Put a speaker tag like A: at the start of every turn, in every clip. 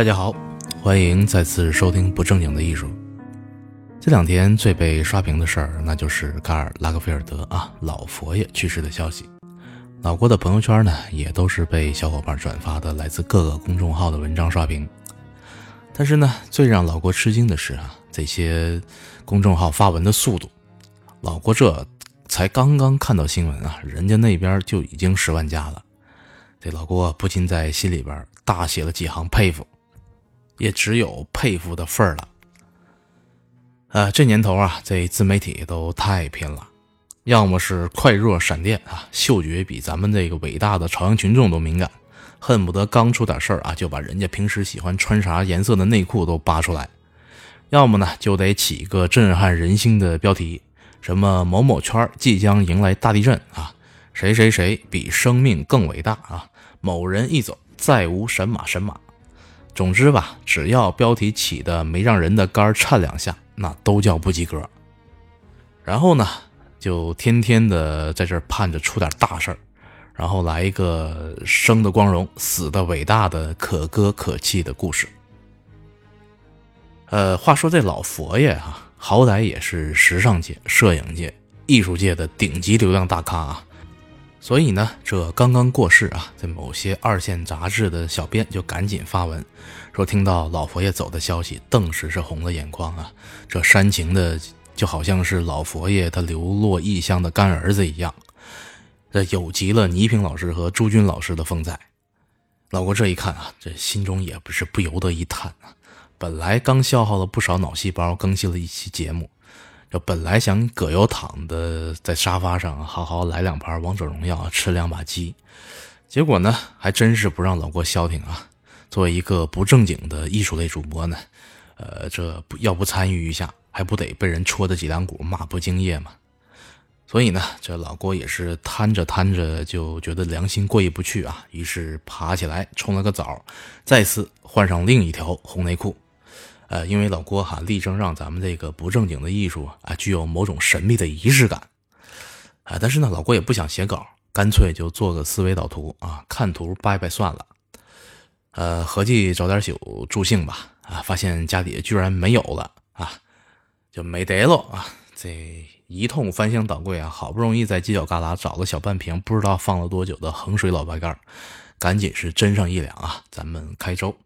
A: 大家好，欢迎再次收听不正经的艺术。这两天最被刷屏的事儿，那就是卡尔拉格菲尔德啊老佛爷去世的消息。老郭的朋友圈呢，也都是被小伙伴转发的来自各个公众号的文章刷屏。但是呢，最让老郭吃惊的是啊，这些公众号发文的速度，老郭这才刚刚看到新闻啊，人家那边就已经十万加了。这老郭不禁在心里边大写了几行佩服，也只有佩服的份儿了。呃，这年头啊，这自媒体都太拼了，要么是快若闪电啊，嗅觉比咱们这个伟大的朝阳群众都敏感，恨不得刚出点事儿啊，就把人家平时喜欢穿啥颜色的内裤都扒出来；要么呢，就得起一个震撼人心的标题，什么某某圈即将迎来大地震啊，谁谁谁比生命更伟大啊，某人一走再无神马神马。总之吧，只要标题起的没让人的肝颤两下。那都叫不及格，然后呢，就天天的在这盼着出点大事儿，然后来一个生的光荣、死的伟大的可歌可泣的故事。呃，话说这老佛爷啊，好歹也是时尚界、摄影界、艺术界的顶级流量大咖啊。所以呢，这刚刚过世啊，在某些二线杂志的小编就赶紧发文，说听到老佛爷走的消息，顿时是红了眼眶啊！这煽情的就好像是老佛爷他流落异乡的干儿子一样，这有极了倪萍老师和朱军老师的风采。老郭这一看啊，这心中也不是不由得一叹啊！本来刚消耗了不少脑细胞，更新了一期节目。就本来想葛优躺的在沙发上好好来两盘王者荣耀，吃两把鸡，结果呢，还真是不让老郭消停啊！作为一个不正经的艺术类主播呢，呃，这不要不参与一下，还不得被人戳的脊梁骨，骂不敬业吗？所以呢，这老郭也是摊着摊着就觉得良心过意不去啊，于是爬起来冲了个澡，再次换上另一条红内裤。呃，因为老郭哈力争让咱们这个不正经的艺术啊，具有某种神秘的仪式感，啊，但是呢，老郭也不想写稿，干脆就做个思维导图啊，看图掰掰算了，呃，合计找点酒助兴吧，啊，发现家底居然没有了啊，就没得了啊，这一通翻箱倒柜啊，好不容易在犄角旮旯找了小半瓶，不知道放了多久的衡水老白干，赶紧是斟上一两啊，咱们开粥。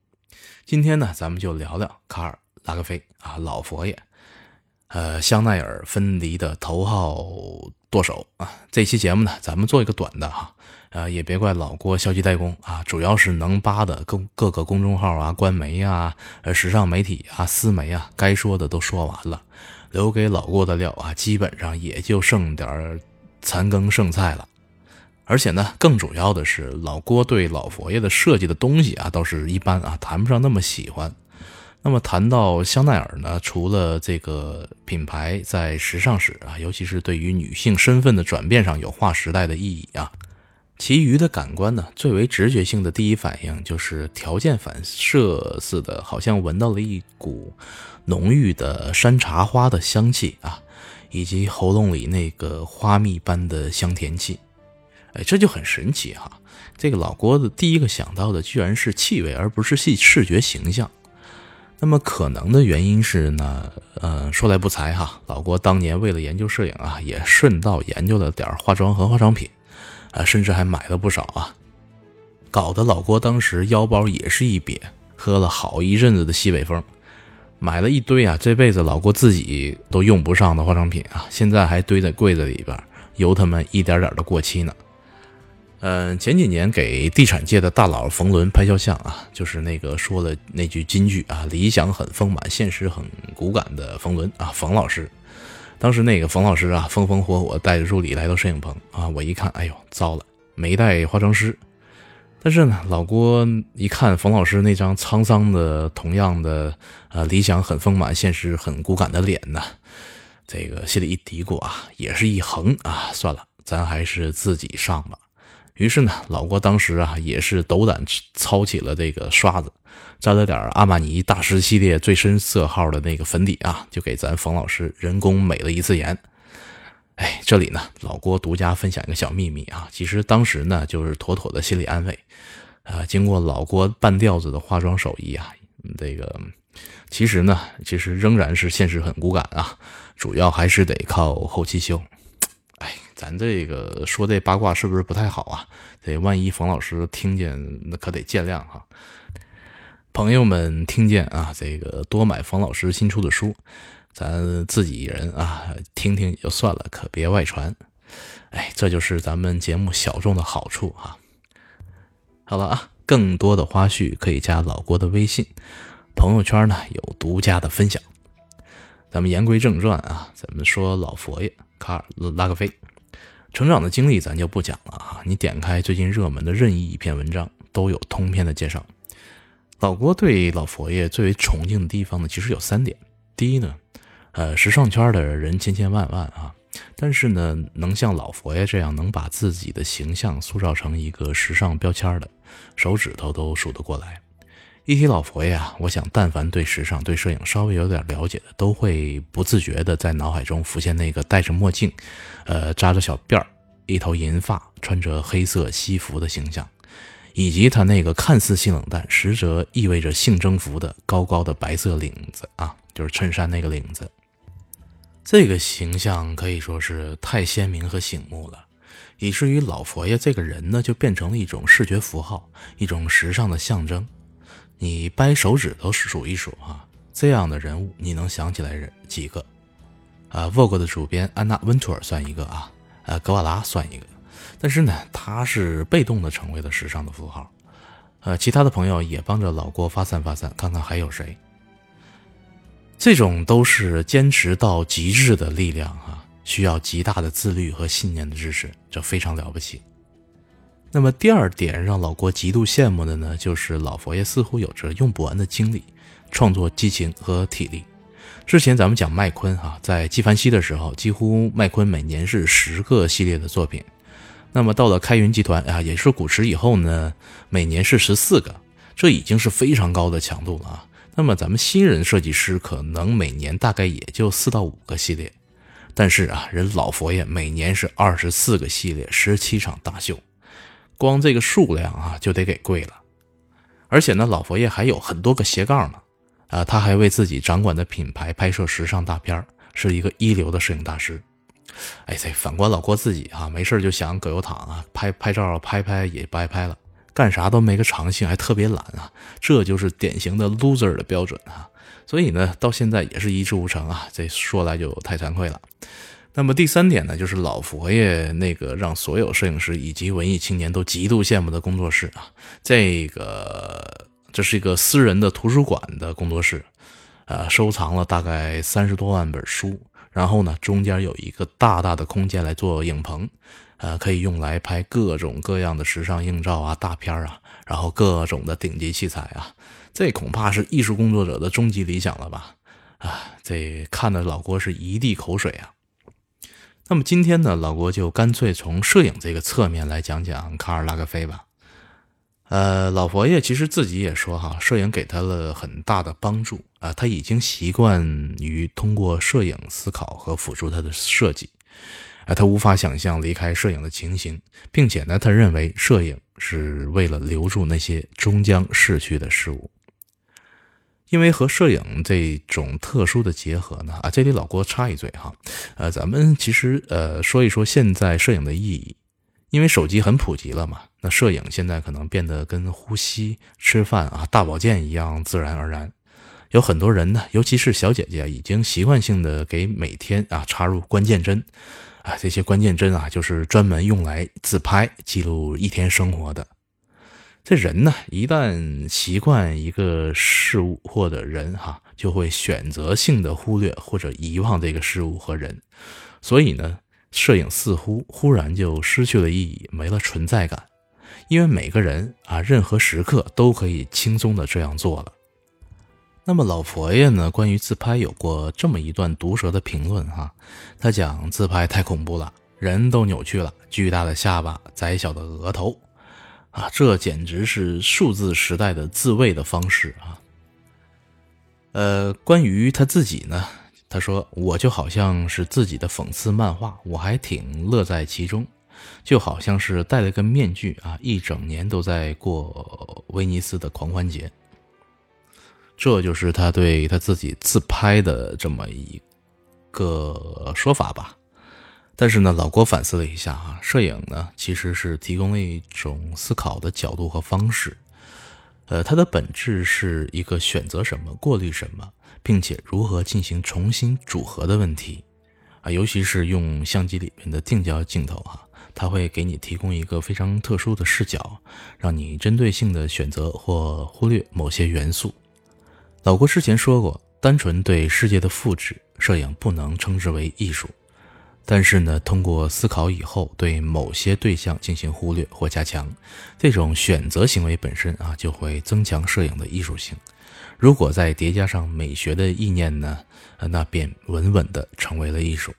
A: 今天呢，咱们就聊聊卡尔拉格菲啊，老佛爷，呃，香奈儿芬迪的头号舵手啊。这期节目呢，咱们做一个短的哈，呃，也别怪老郭消极怠工啊，主要是能扒的各各个公众号啊、官媒啊、呃、时尚媒体啊、私媒啊，该说的都说完了，留给老郭的料啊，基本上也就剩点残羹剩菜了。而且呢，更主要的是，老郭对老佛爷的设计的东西啊，倒是一般啊，谈不上那么喜欢。那么谈到香奈儿呢，除了这个品牌在时尚史啊，尤其是对于女性身份的转变上有划时代的意义啊，其余的感官呢，最为直觉性的第一反应就是条件反射似的，好像闻到了一股浓郁的山茶花的香气啊，以及喉咙里那个花蜜般的香甜气。哎，这就很神奇哈！这个老郭的第一个想到的居然是气味，而不是视视觉形象。那么可能的原因是呢？呃，说来不才哈，老郭当年为了研究摄影啊，也顺道研究了点化妆和化妆品，啊，甚至还买了不少啊。搞得老郭当时腰包也是一瘪，喝了好一阵子的西北风，买了一堆啊，这辈子老郭自己都用不上的化妆品啊，现在还堆在柜子里边，由他们一点点的过期呢。嗯，前几年给地产界的大佬冯仑拍肖像啊，就是那个说了那句金句啊，理想很丰满，现实很骨感的冯仑啊，冯老师。当时那个冯老师啊，风风火火带着助理来到摄影棚啊，我一看，哎呦，糟了，没带化妆师。但是呢，老郭一看冯老师那张沧桑的、同样的啊，理想很丰满，现实很骨感的脸呢，这个心里一嘀咕啊，也是一横啊，算了，咱还是自己上吧。于是呢，老郭当时啊也是斗胆操起了这个刷子，沾了点阿玛尼大师系列最深色号的那个粉底啊，就给咱冯老师人工美了一次颜。哎，这里呢，老郭独家分享一个小秘密啊，其实当时呢就是妥妥的心理安慰。啊，经过老郭半吊子的化妆手艺啊，这个其实呢，其实仍然是现实很骨感啊，主要还是得靠后期修。咱这个说这八卦是不是不太好啊？这万一冯老师听见，那可得见谅哈。朋友们听见啊，这个多买冯老师新出的书，咱自己人啊听听也就算了，可别外传。哎，这就是咱们节目小众的好处哈。好了啊，更多的花絮可以加老郭的微信，朋友圈呢有独家的分享。咱们言归正传啊，咱们说老佛爷卡尔拉格菲成长的经历，咱就不讲了啊。你点开最近热门的任意一篇文章，都有通篇的介绍。老郭对老佛爷最为崇敬的地方呢，其实有三点。第一呢，呃，时尚圈的人千千万万啊。但是呢，能像老佛爷这样能把自己的形象塑造成一个时尚标签的，手指头都数得过来。一提老佛爷啊，我想但凡对时尚、对摄影稍微有点了解的，都会不自觉地在脑海中浮现那个戴着墨镜、呃扎着小辫儿、一头银发、穿着黑色西服的形象，以及他那个看似性冷淡，实则意味着性征服的高高的白色领子啊，就是衬衫那个领子。这个形象可以说是太鲜明和醒目了，以至于老佛爷这个人呢，就变成了一种视觉符号，一种时尚的象征。你掰手指头数一数啊，这样的人物你能想起来人几个？啊，Vogue 的主编安娜温图尔算一个啊，呃，格瓦拉算一个。但是呢，他是被动的成为了时尚的符号。呃，其他的朋友也帮着老郭发散发散，看看还有谁。这种都是坚持到极致的力量啊，需要极大的自律和信念的支持，这非常了不起。那么第二点让老郭极度羡慕的呢，就是老佛爷似乎有着用不完的精力、创作激情和体力。之前咱们讲麦昆哈，在纪梵希的时候，几乎麦昆每年是十个系列的作品。那么到了开云集团啊，也是古驰以后呢，每年是十四个，这已经是非常高的强度了啊。那么咱们新人设计师可能每年大概也就四到五个系列，但是啊，人老佛爷每年是二十四个系列，十七场大秀，光这个数量啊就得给跪了。而且呢，老佛爷还有很多个斜杠呢，啊，他还为自己掌管的品牌拍摄时尚大片是一个一流的摄影大师。哎，这反观老郭自己啊，没事就想葛优躺啊，拍拍照拍拍也不爱拍了。干啥都没个长性，还特别懒啊，这就是典型的 loser 的标准啊。所以呢，到现在也是一事无成啊。这说来就太惭愧了。那么第三点呢，就是老佛爷那个让所有摄影师以及文艺青年都极度羡慕的工作室啊。这个这是一个私人的图书馆的工作室，呃，收藏了大概三十多万本书。然后呢，中间有一个大大的空间来做影棚。呃，可以用来拍各种各样的时尚硬照啊、大片啊，然后各种的顶级器材啊，这恐怕是艺术工作者的终极理想了吧？啊，这看的老郭是一地口水啊。那么今天呢，老郭就干脆从摄影这个侧面来讲讲卡尔拉格菲吧。呃，老佛爷其实自己也说哈，摄影给他了很大的帮助啊，他已经习惯于通过摄影思考和辅助他的设计。啊，他无法想象离开摄影的情形，并且呢，他认为摄影是为了留住那些终将逝去的事物。因为和摄影这种特殊的结合呢，啊，这里老郭插一嘴哈，呃，咱们其实呃说一说现在摄影的意义。因为手机很普及了嘛，那摄影现在可能变得跟呼吸、吃饭啊、大保健一样自然而然。有很多人呢，尤其是小姐姐，已经习惯性的给每天啊插入关键帧。啊，这些关键帧啊，就是专门用来自拍记录一天生活的。这人呢，一旦习惯一个事物或者人，哈，就会选择性的忽略或者遗忘这个事物和人。所以呢，摄影似乎忽然就失去了意义，没了存在感。因为每个人啊，任何时刻都可以轻松的这样做了。那么老佛爷呢？关于自拍有过这么一段毒舌的评论哈，他讲自拍太恐怖了，人都扭曲了，巨大的下巴，窄小的额头，啊，这简直是数字时代的自卫的方式啊。呃，关于他自己呢，他说我就好像是自己的讽刺漫画，我还挺乐在其中，就好像是戴了个面具啊，一整年都在过威尼斯的狂欢节。这就是他对他自己自拍的这么一个说法吧。但是呢，老郭反思了一下啊，摄影呢其实是提供了一种思考的角度和方式，呃，它的本质是一个选择什么、过滤什么，并且如何进行重新组合的问题啊。尤其是用相机里面的定焦镜头哈，它会给你提供一个非常特殊的视角，让你针对性的选择或忽略某些元素。老郭之前说过，单纯对世界的复制，摄影不能称之为艺术。但是呢，通过思考以后，对某些对象进行忽略或加强，这种选择行为本身啊，就会增强摄影的艺术性。如果再叠加上美学的意念呢，那便稳稳地成为了艺术。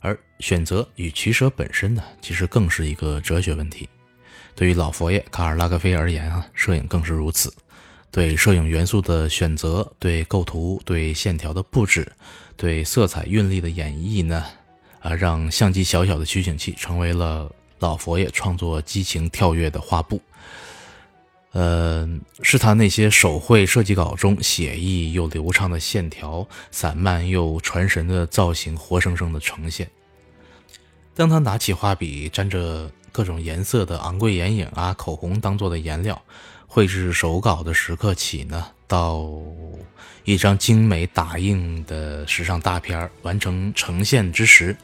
A: 而选择与取舍本身呢，其实更是一个哲学问题。对于老佛爷卡尔拉格菲而言啊，摄影更是如此。对摄影元素的选择，对构图、对线条的布置、对色彩韵律的演绎呢？啊，让相机小小的取景器成为了老佛爷创作激情跳跃的画布。呃，是他那些手绘设计稿中写意又流畅的线条，散漫又传神的造型，活生生的呈现。当他拿起画笔，沾着各种颜色的昂贵眼影啊，口红当做的颜料，绘制手稿的时刻起呢，到一张精美打印的时尚大片完成呈现之时。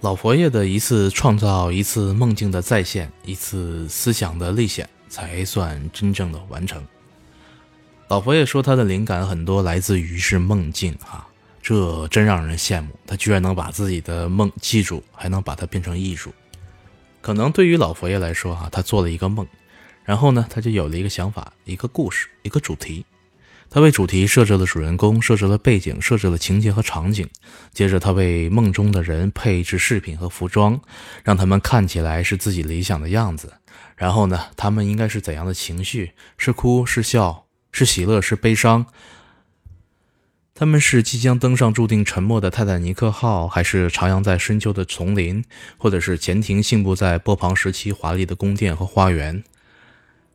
A: 老佛爷的一次创造，一次梦境的再现，一次思想的历险，才算真正的完成。老佛爷说，他的灵感很多来自于是梦境啊，这真让人羡慕。他居然能把自己的梦记住，还能把它变成艺术。可能对于老佛爷来说，哈，他做了一个梦，然后呢，他就有了一个想法，一个故事，一个主题。他为主题设置了主人公，设置了背景，设置了情节和场景。接着，他为梦中的人配置饰品和服装，让他们看起来是自己理想的样子。然后呢，他们应该是怎样的情绪？是哭是笑？是喜乐是悲伤？他们是即将登上注定沉没的泰坦尼克号，还是徜徉在深秋的丛林，或者是潜艇信步在波旁时期华丽的宫殿和花园？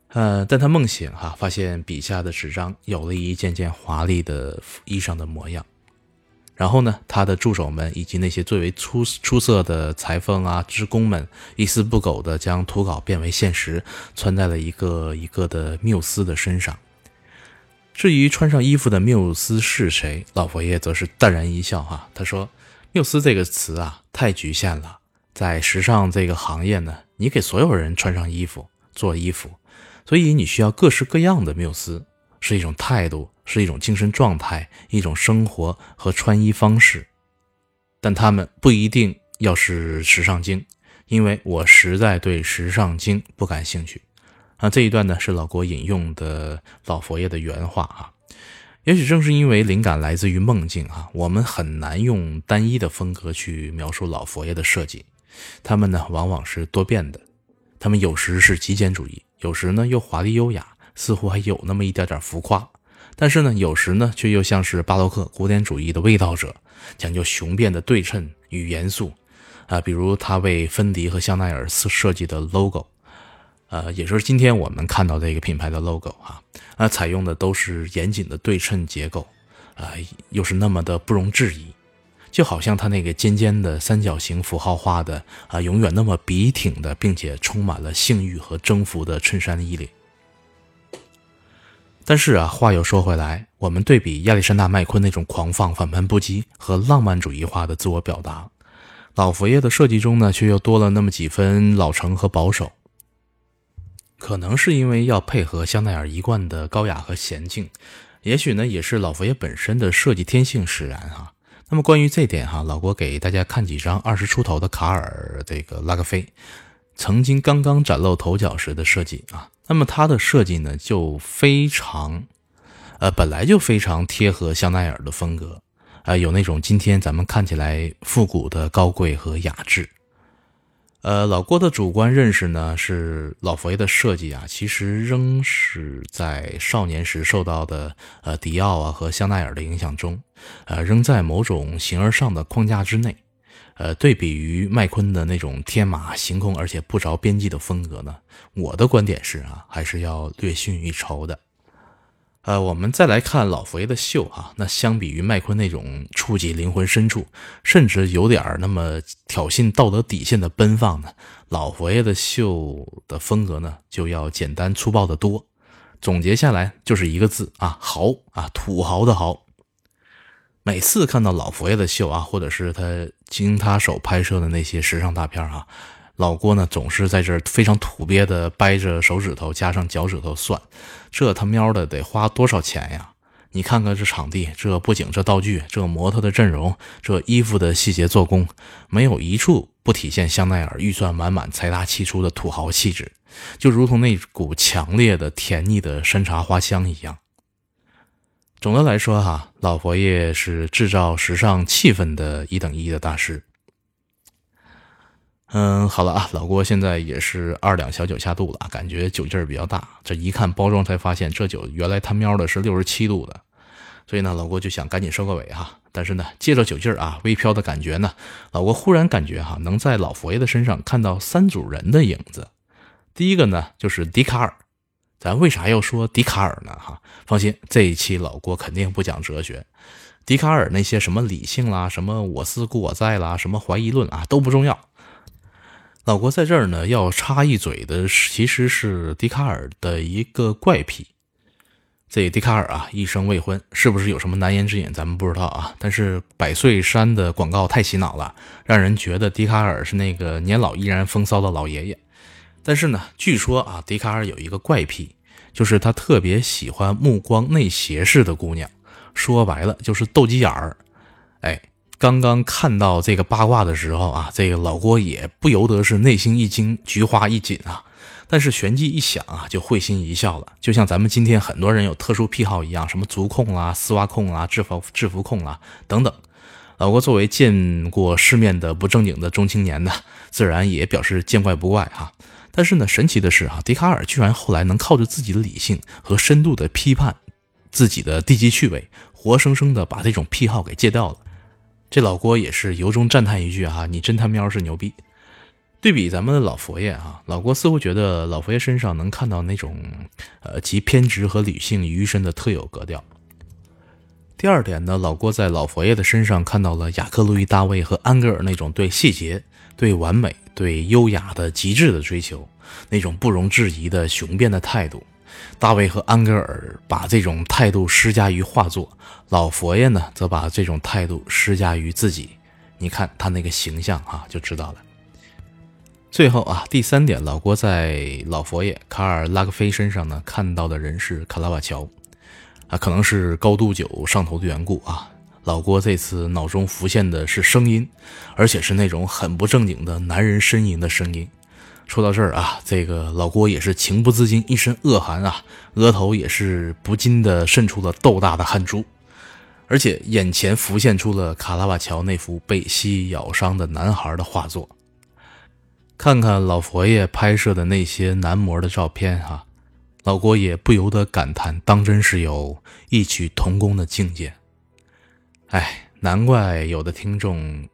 A: 呃，但他梦醒哈，发现笔下的纸张有了一件件华丽的衣裳的模样。然后呢，他的助手们以及那些最为出出色的裁缝啊、织工们，一丝不苟地将图稿变为现实，穿在了一个一个的缪斯的身上。至于穿上衣服的缪斯是谁，老佛爷则是淡然一笑哈，他说：“缪斯这个词啊，太局限了。在时尚这个行业呢，你给所有人穿上衣服、做衣服。”所以你需要各式各样的缪斯，是一种态度，是一种精神状态，一种生活和穿衣方式。但他们不一定要是时尚精，因为我实在对时尚精不感兴趣。啊，这一段呢是老郭引用的老佛爷的原话啊。也许正是因为灵感来自于梦境啊，我们很难用单一的风格去描述老佛爷的设计。他们呢往往是多变的，他们有时是极简主义。有时呢又华丽优雅，似乎还有那么一点点浮夸；但是呢，有时呢却又像是巴洛克古典主义的味道者，讲究雄辩的对称与严肃。啊，比如他为芬迪和香奈儿设计的 logo，呃，也就是今天我们看到这个品牌的 logo 啊，那，采用的都是严谨的对称结构，啊，又是那么的不容置疑。就好像他那个尖尖的三角形符号画的啊，永远那么笔挺的，并且充满了性欲和征服的衬衫衣领。但是啊，话又说回来，我们对比亚历山大麦昆那种狂放、反叛不羁和浪漫主义化的自我表达，老佛爷的设计中呢，却又多了那么几分老成和保守。可能是因为要配合香奈儿一贯的高雅和娴静，也许呢，也是老佛爷本身的设计天性使然哈。那么关于这点哈，老郭给大家看几张二十出头的卡尔这个拉格菲曾经刚刚崭露头角时的设计啊。那么它的设计呢，就非常，呃，本来就非常贴合香奈儿的风格啊，有那种今天咱们看起来复古的高贵和雅致。呃，老郭的主观认识呢，是老佛爷的设计啊，其实仍是在少年时受到的呃迪奥啊和香奈儿的影响中，呃，仍在某种形而上的框架之内。呃，对比于麦昆的那种天马行空而且不着边际的风格呢，我的观点是啊，还是要略逊一筹的。呃，我们再来看老佛爷的秀哈，那相比于麦昆那种触及灵魂深处，甚至有点那么挑衅道德底线的奔放呢，老佛爷的秀的风格呢就要简单粗暴的多。总结下来就是一个字啊，豪啊，土豪的豪。每次看到老佛爷的秀啊，或者是他经他手拍摄的那些时尚大片啊。老郭呢，总是在这儿非常土鳖的掰着手指头加上脚趾头算，这他喵的得花多少钱呀？你看看这场地，这布景、这道具、这模特的阵容、这衣服的细节做工，没有一处不体现香奈儿预算满满、财大气粗的土豪气质，就如同那股强烈的甜腻的山茶花香一样。总的来说，哈，老佛爷是制造时尚气氛的一等一的大师。嗯，好了啊，老郭现在也是二两小酒下肚了，感觉酒劲儿比较大。这一看包装才发现，这酒原来他喵的是六十七度的，所以呢，老郭就想赶紧收个尾哈。但是呢，借着酒劲儿啊，微飘的感觉呢，老郭忽然感觉哈，能在老佛爷的身上看到三组人的影子。第一个呢，就是笛卡尔。咱为啥要说笛卡尔呢？哈，放心，这一期老郭肯定不讲哲学。笛卡尔那些什么理性啦，什么我思故我在啦，什么怀疑论啊，都不重要。老郭在这儿呢，要插一嘴的，其实是笛卡尔的一个怪癖。这笛卡尔啊，一生未婚，是不是有什么难言之隐，咱们不知道啊。但是百岁山的广告太洗脑了，让人觉得笛卡尔是那个年老依然风骚的老爷爷。但是呢，据说啊，笛卡尔有一个怪癖，就是他特别喜欢目光内斜视的姑娘，说白了就是斗鸡眼儿。哎。刚刚看到这个八卦的时候啊，这个老郭也不由得是内心一惊，菊花一紧啊。但是旋即一想啊，就会心一笑了。就像咱们今天很多人有特殊癖好一样，什么足控啦、丝袜控啦、制服制服控啦等等。老郭作为见过世面的不正经的中青年呢，自然也表示见怪不怪哈。但是呢，神奇的是啊，笛卡尔居然后来能靠着自己的理性和深度的批判自己的低级趣味，活生生的把这种癖好给戒掉了。这老郭也是由衷赞叹一句哈，你真他喵是牛逼！对比咱们的老佛爷哈，老郭似乎觉得老佛爷身上能看到那种呃集偏执和理性于一身的特有格调。第二点呢，老郭在老佛爷的身上看到了雅克·路易·大卫和安格尔那种对细节、对完美、对优雅的极致的追求，那种不容置疑的雄辩的态度。大卫和安格尔把这种态度施加于画作，老佛爷呢，则把这种态度施加于自己。你看他那个形象啊，就知道了。最后啊，第三点，老郭在老佛爷卡尔拉格菲身上呢，看到的人是卡拉瓦乔啊，可能是高度酒上头的缘故啊。老郭这次脑中浮现的是声音，而且是那种很不正经的男人呻吟的声音。说到这儿啊，这个老郭也是情不自禁一身恶寒啊，额头也是不禁的渗出了豆大的汗珠，而且眼前浮现出了卡拉瓦乔那幅被蜥咬伤的男孩的画作。看看老佛爷拍摄的那些男模的照片哈，老郭也不由得感叹，当真是有异曲同工的境界。哎，难怪有的听众。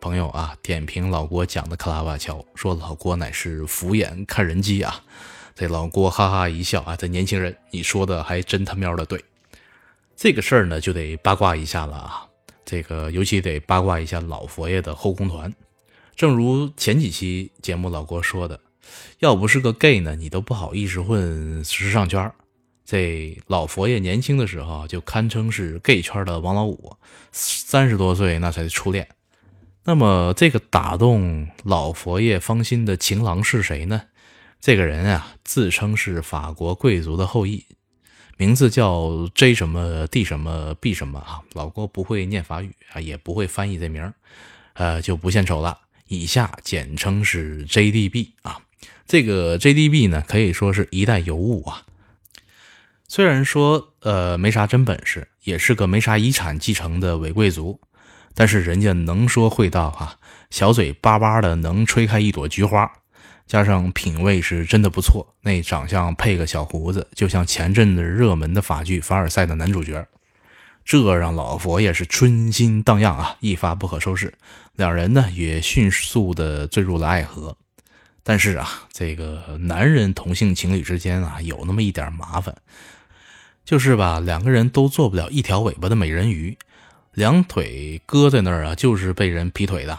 A: 朋友啊，点评老郭讲的克拉瓦乔，说老郭乃是俯眼看人机啊。这老郭哈哈一笑啊，这年轻人，你说的还真他喵的对。这个事儿呢，就得八卦一下了啊。这个尤其得八卦一下老佛爷的后宫团。正如前几期节目老郭说的，要不是个 gay 呢，你都不好意思混时尚圈。这老佛爷年轻的时候就堪称是 gay 圈的王老五，三十多岁那才初恋。那么，这个打动老佛爷芳心的情郎是谁呢？这个人啊，自称是法国贵族的后裔，名字叫 J 什么 D 什么 B 什么啊。老郭不会念法语啊，也不会翻译这名儿呃，就不献丑了。以下简称是 JDB 啊。这个 JDB 呢，可以说是一代尤物啊。虽然说呃没啥真本事，也是个没啥遗产继承的伪贵族。但是人家能说会道哈，小嘴巴巴的能吹开一朵菊花，加上品味是真的不错。那长相配个小胡子，就像前阵子热门的法剧《凡尔赛》的男主角，这让老佛爷是春心荡漾啊，一发不可收拾。两人呢也迅速的坠入了爱河。但是啊，这个男人同性情侣之间啊有那么一点麻烦，就是吧，两个人都做不了一条尾巴的美人鱼，两腿搁在那儿啊，就是被人劈腿的。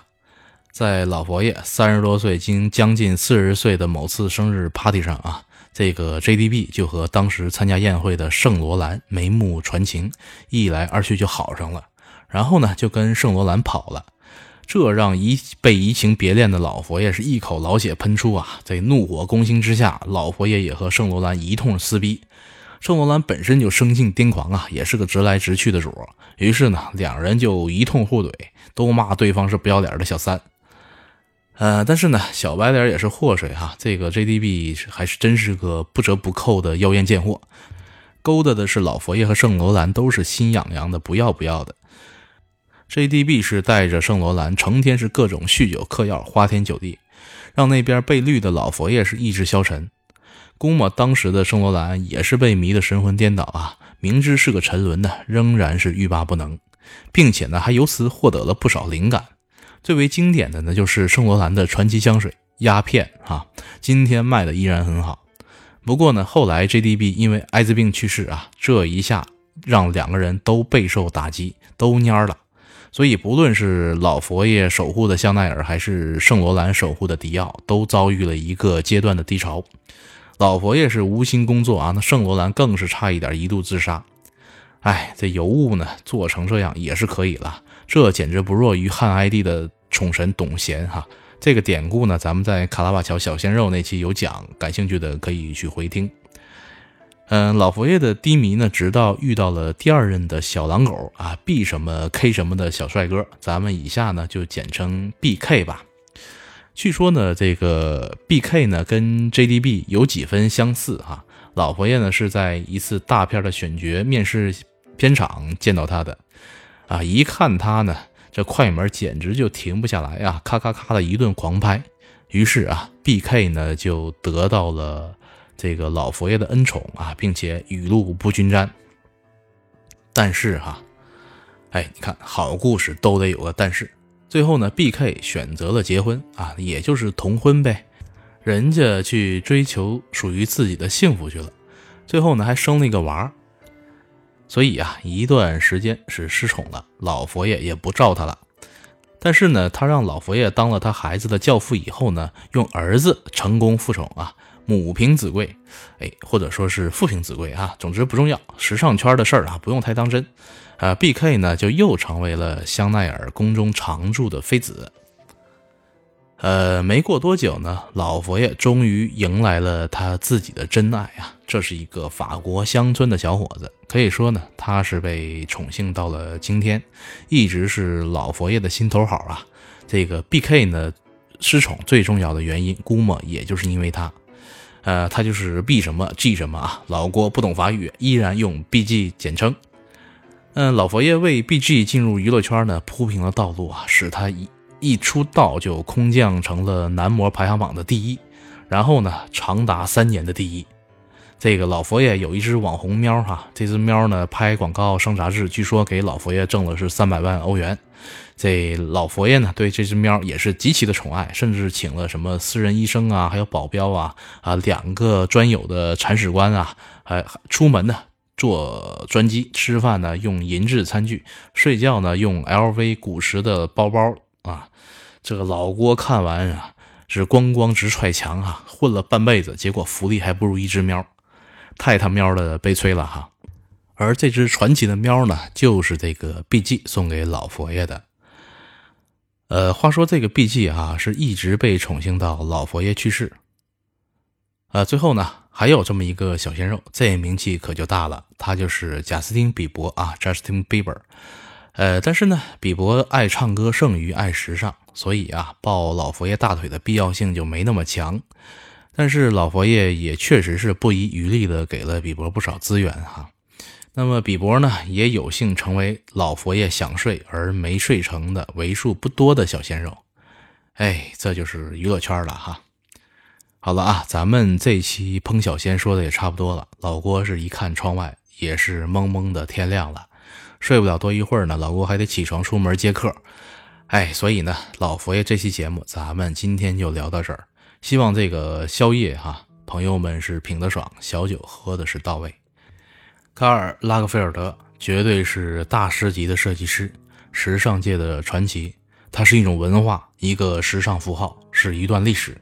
A: 在老佛爷三十多岁，经将近四十岁的某次生日 party 上啊，这个 JDB 就和当时参加宴会的圣罗兰眉目传情，一来二去就好上了。然后呢，就跟圣罗兰跑了，这让移被移情别恋的老佛爷是一口老血喷出啊！在怒火攻心之下，老佛爷也和圣罗兰一通撕逼。圣罗兰本身就生性癫狂啊，也是个直来直去的主。于是呢，两人就一通互怼，都骂对方是不要脸的小三。呃，但是呢，小白脸也是祸水哈。这个 JDB 还是真是个不折不扣的妖艳贱货，勾搭的是老佛爷和圣罗兰都是心痒痒的，不要不要的。JDB 是带着圣罗兰成天是各种酗酒嗑药，花天酒地，让那边被绿的老佛爷是意志消沉。估摸当时的圣罗兰也是被迷得神魂颠倒啊，明知是个沉沦的，仍然是欲罢不能，并且呢，还由此获得了不少灵感。最为经典的呢，就是圣罗兰的传奇香水鸦片啊，今天卖的依然很好。不过呢，后来 JDB 因为艾滋病去世啊，这一下让两个人都备受打击，都蔫了。所以不论是老佛爷守护的香奈儿，还是圣罗兰守护的迪奥，都遭遇了一个阶段的低潮。老佛爷是无心工作啊，那圣罗兰更是差一点一度自杀。哎，这尤物呢，做成这样也是可以了。这简直不弱于汉哀帝的宠神董贤哈，这个典故呢，咱们在卡拉瓦乔小鲜肉那期有讲，感兴趣的可以去回听。嗯，老佛爷的低迷呢，直到遇到了第二任的小狼狗啊，B 什么 K 什么的小帅哥，咱们以下呢就简称 BK 吧。据说呢，这个 BK 呢跟 JDB 有几分相似哈。老佛爷呢是在一次大片的选角面试片场见到他的。啊！一看他呢，这快门简直就停不下来啊，咔咔咔的一顿狂拍。于是啊，B.K 呢就得到了这个老佛爷的恩宠啊，并且雨露不均沾。但是哈，哎，你看好故事都得有个但是。最后呢，B.K 选择了结婚啊，也就是同婚呗，人家去追求属于自己的幸福去了。最后呢，还生了一个娃儿。所以啊，一段时间是失宠了，老佛爷也不照他了。但是呢，他让老佛爷当了他孩子的教父以后呢，用儿子成功复仇啊，母凭子贵，哎，或者说是父凭子贵啊，总之不重要，时尚圈的事儿啊，不用太当真。啊，B.K 呢就又成为了香奈儿宫中常驻的妃子。呃，没过多久呢，老佛爷终于迎来了他自己的真爱啊！这是一个法国乡村的小伙子，可以说呢，他是被宠幸到了今天，一直是老佛爷的心头好啊。这个 B.K 呢失宠最重要的原因，估摸也就是因为他，呃，他就是 B 什么 G 什么啊。老郭不懂法语，依然用 B.G 简称。嗯，老佛爷为 B.G 进入娱乐圈呢铺平了道路啊，使他一。一出道就空降成了男模排行榜的第一，然后呢，长达三年的第一。这个老佛爷有一只网红喵哈，这只喵呢拍广告上杂志，据说给老佛爷挣了是三百万欧元。这老佛爷呢对这只喵也是极其的宠爱，甚至请了什么私人医生啊，还有保镖啊啊两个专有的铲屎官啊，还出门呢坐专机，吃饭呢用银质餐具，睡觉呢用 LV 古时的包包。啊，这个老郭看完啊，是咣咣直踹墙啊！混了半辈子，结果福利还不如一只喵，太他喵的悲催了哈！而这只传奇的喵呢，就是这个 B.G 送给老佛爷的。呃，话说这个 B.G 啊，是一直被宠幸到老佛爷去世。呃，最后呢，还有这么一个小鲜肉，这名气可就大了，他就是贾斯汀·比伯啊，Justin Bieber。呃，但是呢，比伯爱唱歌胜于爱时尚，所以啊，抱老佛爷大腿的必要性就没那么强。但是老佛爷也确实是不遗余力的给了比伯不少资源哈。那么比伯呢，也有幸成为老佛爷想睡而没睡成的为数不多的小鲜肉。哎，这就是娱乐圈了哈。好了啊，咱们这期烹小鲜说的也差不多了。老郭是一看窗外，也是蒙蒙的天亮了。睡不了多一会儿呢，老郭还得起床出门接客，哎，所以呢，老佛爷这期节目咱们今天就聊到这儿。希望这个宵夜哈，朋友们是品得爽，小酒喝的是到位。卡尔拉格菲尔德绝对是大师级的设计师，时尚界的传奇。它是一种文化，一个时尚符号，是一段历史。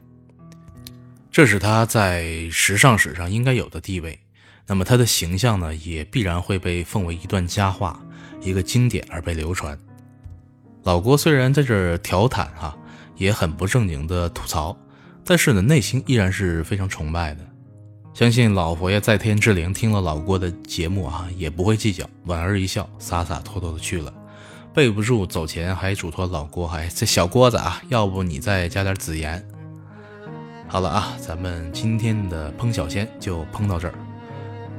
A: 这是他在时尚史上应该有的地位。那么他的形象呢，也必然会被奉为一段佳话，一个经典而被流传。老郭虽然在这儿调侃哈，也很不正经的吐槽，但是呢，内心依然是非常崇拜的。相信老佛爷在天之灵听了老郭的节目啊，也不会计较，莞尔一笑，洒洒脱脱的去了。备不住走前还嘱托老郭，还这小郭子啊，要不你再加点紫盐。好了啊，咱们今天的烹小鲜就烹到这儿。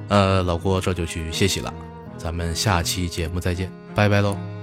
A: 呃，老郭这就去歇息了，咱们下期节目再见，拜拜喽。